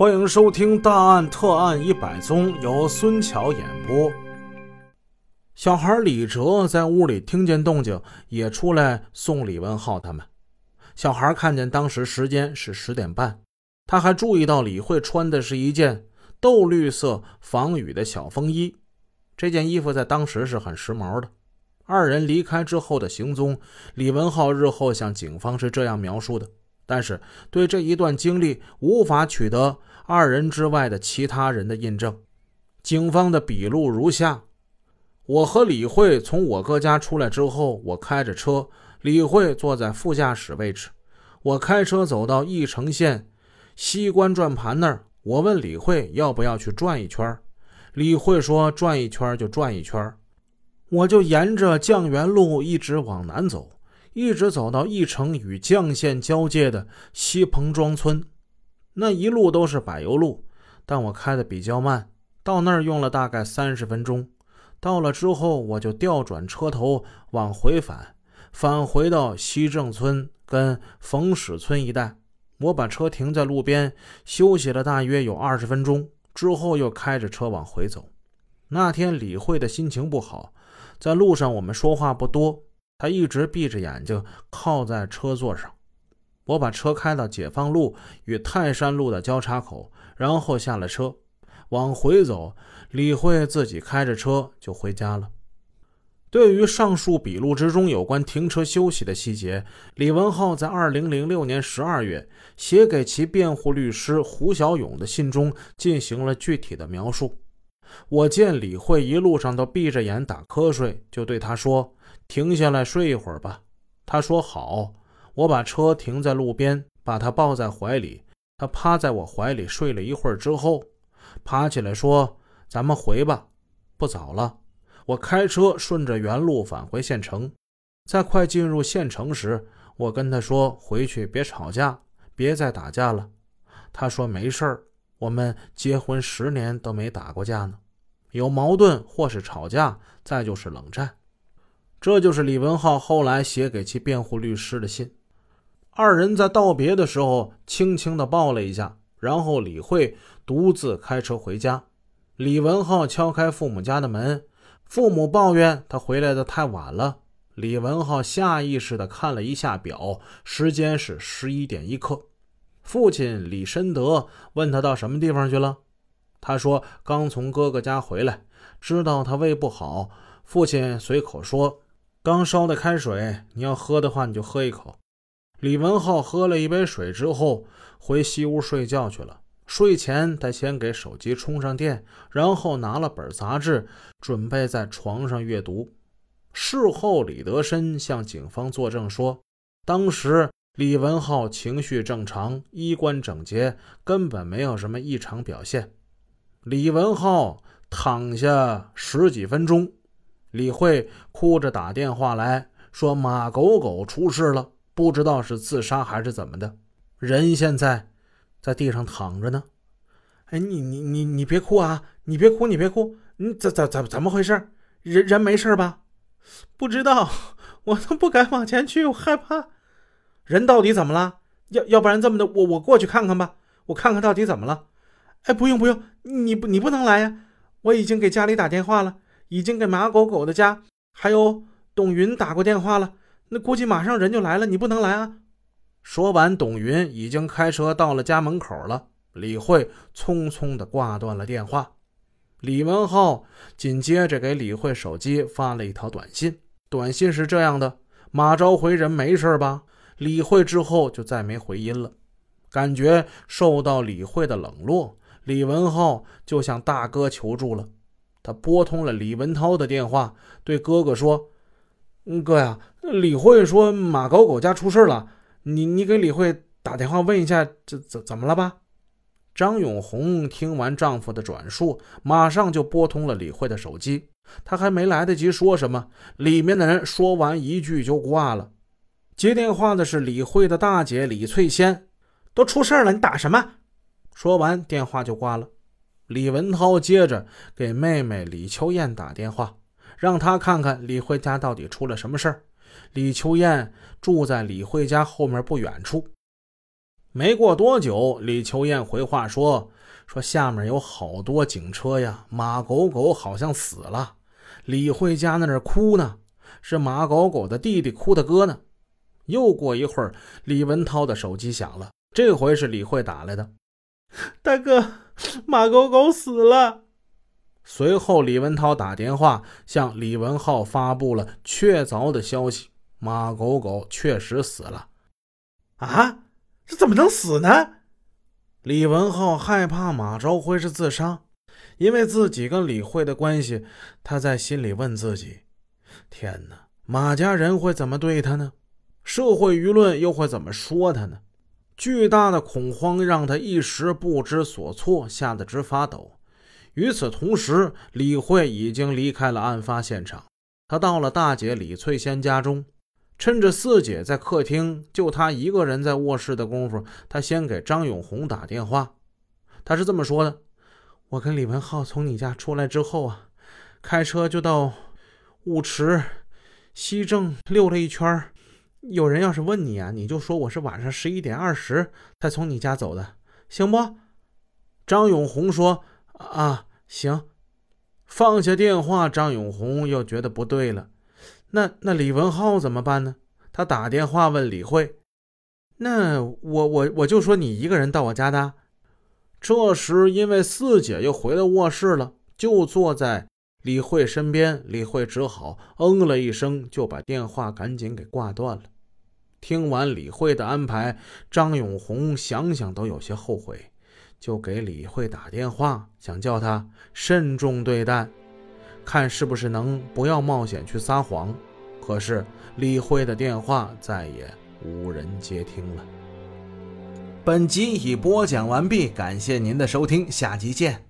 欢迎收听《大案特案一百宗》，由孙桥演播。小孩李哲在屋里听见动静，也出来送李文浩他们。小孩看见当时时间是十点半，他还注意到李慧穿的是一件豆绿色防雨的小风衣，这件衣服在当时是很时髦的。二人离开之后的行踪，李文浩日后向警方是这样描述的，但是对这一段经历无法取得。二人之外的其他人的印证，警方的笔录如下：我和李慧从我哥家出来之后，我开着车，李慧坐在副驾驶位置。我开车走到翼城县西关转盘那儿，我问李慧要不要去转一圈。李慧说转一圈就转一圈。我就沿着酱园路一直往南走，一直走到义城与绛县交界的西彭庄村。那一路都是柏油路，但我开的比较慢，到那儿用了大概三十分钟。到了之后，我就调转车头往回返，返回到西正村跟冯史村一带。我把车停在路边休息了大约有二十分钟，之后又开着车往回走。那天李慧的心情不好，在路上我们说话不多，他一直闭着眼睛靠在车座上。我把车开到解放路与泰山路的交叉口，然后下了车，往回走。李慧自己开着车就回家了。对于上述笔录之中有关停车休息的细节，李文浩在二零零六年十二月写给其辩护律师胡小勇的信中进行了具体的描述。我见李慧一路上都闭着眼打瞌睡，就对他说：“停下来睡一会儿吧。”他说：“好。”我把车停在路边，把他抱在怀里。他趴在我怀里睡了一会儿之后，爬起来说：“咱们回吧，不早了。”我开车顺着原路返回县城，在快进入县城时，我跟他说：“回去别吵架，别再打架了。”他说：“没事儿，我们结婚十年都没打过架呢。有矛盾或是吵架，再就是冷战。”这就是李文浩后来写给其辩护律师的信。二人在道别的时候，轻轻地抱了一下，然后李慧独自开车回家。李文浩敲开父母家的门，父母抱怨他回来的太晚了。李文浩下意识地看了一下表，时间是十一点一刻。父亲李申德问他到什么地方去了，他说刚从哥哥家回来，知道他胃不好。父亲随口说：“刚烧的开水，你要喝的话，你就喝一口。”李文浩喝了一杯水之后，回西屋睡觉去了。睡前，他先给手机充上电，然后拿了本杂志，准备在床上阅读。事后，李德申向警方作证说，当时李文浩情绪正常，衣冠整洁，根本没有什么异常表现。李文浩躺下十几分钟，李慧哭着打电话来说：“马狗狗出事了。”不知道是自杀还是怎么的，人现在在地上躺着呢。哎，你你你你别哭啊！你别哭，你别哭，你怎怎怎怎么回事？人人没事吧？不知道，我都不敢往前去，我害怕。人到底怎么了？要要不然这么的，我我过去看看吧，我看看到底怎么了。哎，不用不用，你不你不能来呀！我已经给家里打电话了，已经给马狗狗的家还有董云打过电话了。那估计马上人就来了，你不能来啊！说完，董云已经开车到了家门口了。李慧匆匆的挂断了电话。李文浩紧接着给李慧手机发了一条短信，短信是这样的：“马召回人没事吧？”李慧之后就再没回音了。感觉受到李慧的冷落，李文浩就向大哥求助了。他拨通了李文涛的电话，对哥哥说。嗯，哥呀，李慧说马狗狗家出事了，你你给李慧打电话问一下，这怎怎么了吧？张永红听完丈夫的转述，马上就拨通了李慧的手机。她还没来得及说什么，里面的人说完一句就挂了。接电话的是李慧的大姐李翠仙，都出事了，你打什么？说完电话就挂了。李文涛接着给妹妹李秋燕打电话。让他看看李慧家到底出了什么事儿。李秋燕住在李慧家后面不远处。没过多久，李秋燕回话说：“说下面有好多警车呀，马狗狗好像死了，李慧家那儿哭呢，是马狗狗的弟弟哭的哥呢。”又过一会儿，李文涛的手机响了，这回是李慧打来的：“大哥，马狗狗死了。”随后，李文涛打电话向李文浩发布了确凿的消息：马狗狗确实死了。啊！这怎么能死呢？李文浩害怕马朝辉是自杀，因为自己跟李慧的关系，他在心里问自己：天哪，马家人会怎么对他呢？社会舆论又会怎么说他呢？巨大的恐慌让他一时不知所措，吓得直发抖。与此同时，李慧已经离开了案发现场，他到了大姐李翠仙家中。趁着四姐在客厅，就他一个人在卧室的功夫，他先给张永红打电话。他是这么说的：“我跟李文浩从你家出来之后啊，开车就到雾池西正溜了一圈。有人要是问你啊，你就说我是晚上十一点二十才从你家走的，行不？”张永红说：“啊，行。”放下电话，张永红又觉得不对了。那那李文浩怎么办呢？他打电话问李慧：“那我我我就说你一个人到我家的。”这时，因为四姐又回到卧室了，就坐在李慧身边。李慧只好嗯了一声，就把电话赶紧给挂断了。听完李慧的安排，张永红想想都有些后悔，就给李慧打电话，想叫她慎重对待。看是不是能不要冒险去撒谎，可是李慧的电话再也无人接听了。本集已播讲完毕，感谢您的收听，下集见。